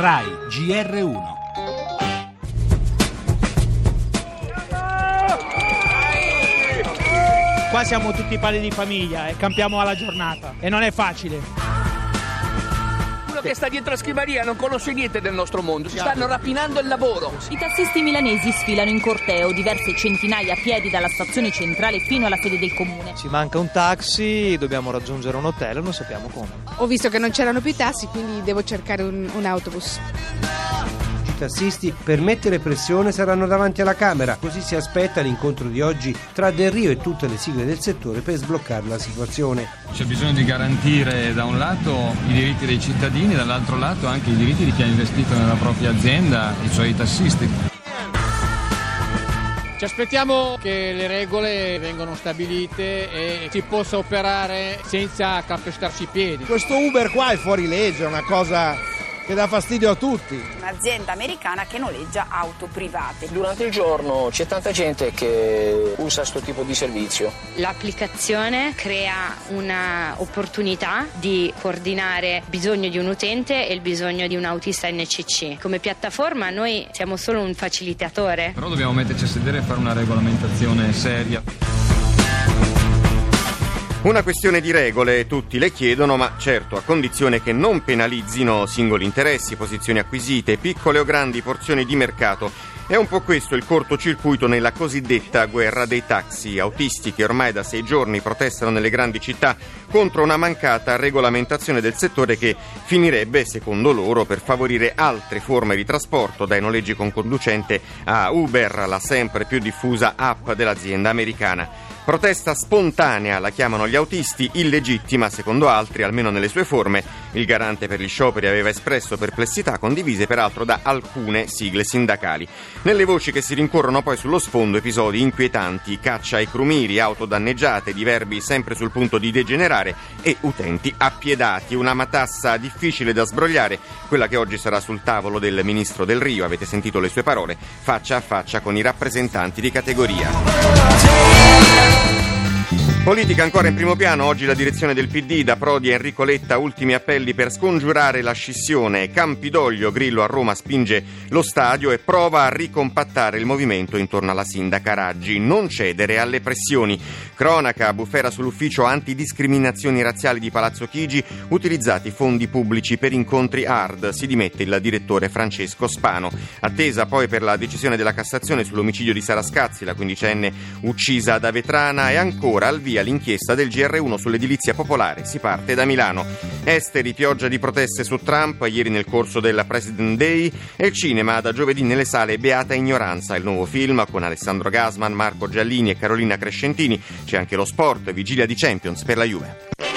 RAI GR1. Qua siamo tutti padri di famiglia e campiamo alla giornata e non è facile. Uno che sta dietro la scrivania non conosce niente del nostro mondo, si stanno rapinando il lavoro. I tassisti milanesi sfilano in corteo diverse centinaia a piedi dalla stazione centrale fino alla sede del comune. Ci manca un taxi, dobbiamo raggiungere un hotel e non sappiamo come. Ho visto che non c'erano più i tassi, quindi devo cercare un, un autobus. Tassisti per mettere pressione saranno davanti alla Camera, così si aspetta l'incontro di oggi tra Del Rio e tutte le sigle del settore per sbloccare la situazione. C'è bisogno di garantire da un lato i diritti dei cittadini, dall'altro lato anche i diritti di chi ha investito nella propria azienda, e cioè i tassisti. Ci aspettiamo che le regole vengano stabilite e si possa operare senza calpestarsi i piedi. Questo Uber qua è fuori legge, è una cosa che dà fastidio a tutti. Un'azienda americana che noleggia auto private. Durante il giorno c'è tanta gente che usa questo tipo di servizio. L'applicazione crea un'opportunità di coordinare il bisogno di un utente e il bisogno di un autista NCC. Come piattaforma noi siamo solo un facilitatore. Però dobbiamo metterci a sedere e fare una regolamentazione seria. Una questione di regole, tutti le chiedono, ma certo a condizione che non penalizzino singoli interessi, posizioni acquisite, piccole o grandi porzioni di mercato. È un po' questo il cortocircuito nella cosiddetta guerra dei taxi. Autisti che ormai da sei giorni protestano nelle grandi città contro una mancata regolamentazione del settore che finirebbe, secondo loro, per favorire altre forme di trasporto, dai noleggi con conducente a Uber, la sempre più diffusa app dell'azienda americana. Protesta spontanea la chiamano gli autisti, illegittima secondo altri, almeno nelle sue forme. Il garante per gli scioperi aveva espresso perplessità condivise peraltro da alcune sigle sindacali. Nelle voci che si rincorrono poi sullo sfondo episodi inquietanti, caccia ai crumiri, auto danneggiate, diverbi sempre sul punto di degenerare e utenti appiedati. Una matassa difficile da sbrogliare, quella che oggi sarà sul tavolo del ministro del Rio, avete sentito le sue parole, faccia a faccia con i rappresentanti di categoria. Politica ancora in primo piano, oggi la direzione del PD da Prodi e Enrico Letta, ultimi appelli per scongiurare la scissione. Campidoglio, Grillo a Roma spinge lo stadio e prova a ricompattare il movimento intorno alla sindaca Raggi, non cedere alle pressioni. Cronaca, bufera sull'ufficio antidiscriminazioni razziali di Palazzo Chigi, utilizzati fondi pubblici per incontri hard, si dimette il direttore Francesco Spano. Attesa poi per la decisione della Cassazione sull'omicidio di Sara Scazzi, la quindicenne uccisa da Vetrana e ancora al via l'inchiesta del GR1 sull'edilizia popolare. Si parte da Milano. Esteri, pioggia di proteste su Trump, ieri nel corso della President Day e il cinema da giovedì nelle sale Beata Ignoranza, il nuovo film con Alessandro Gasman, Marco Giallini e Carolina Crescentini. C'è anche lo sport, vigilia di Champions per la Juve.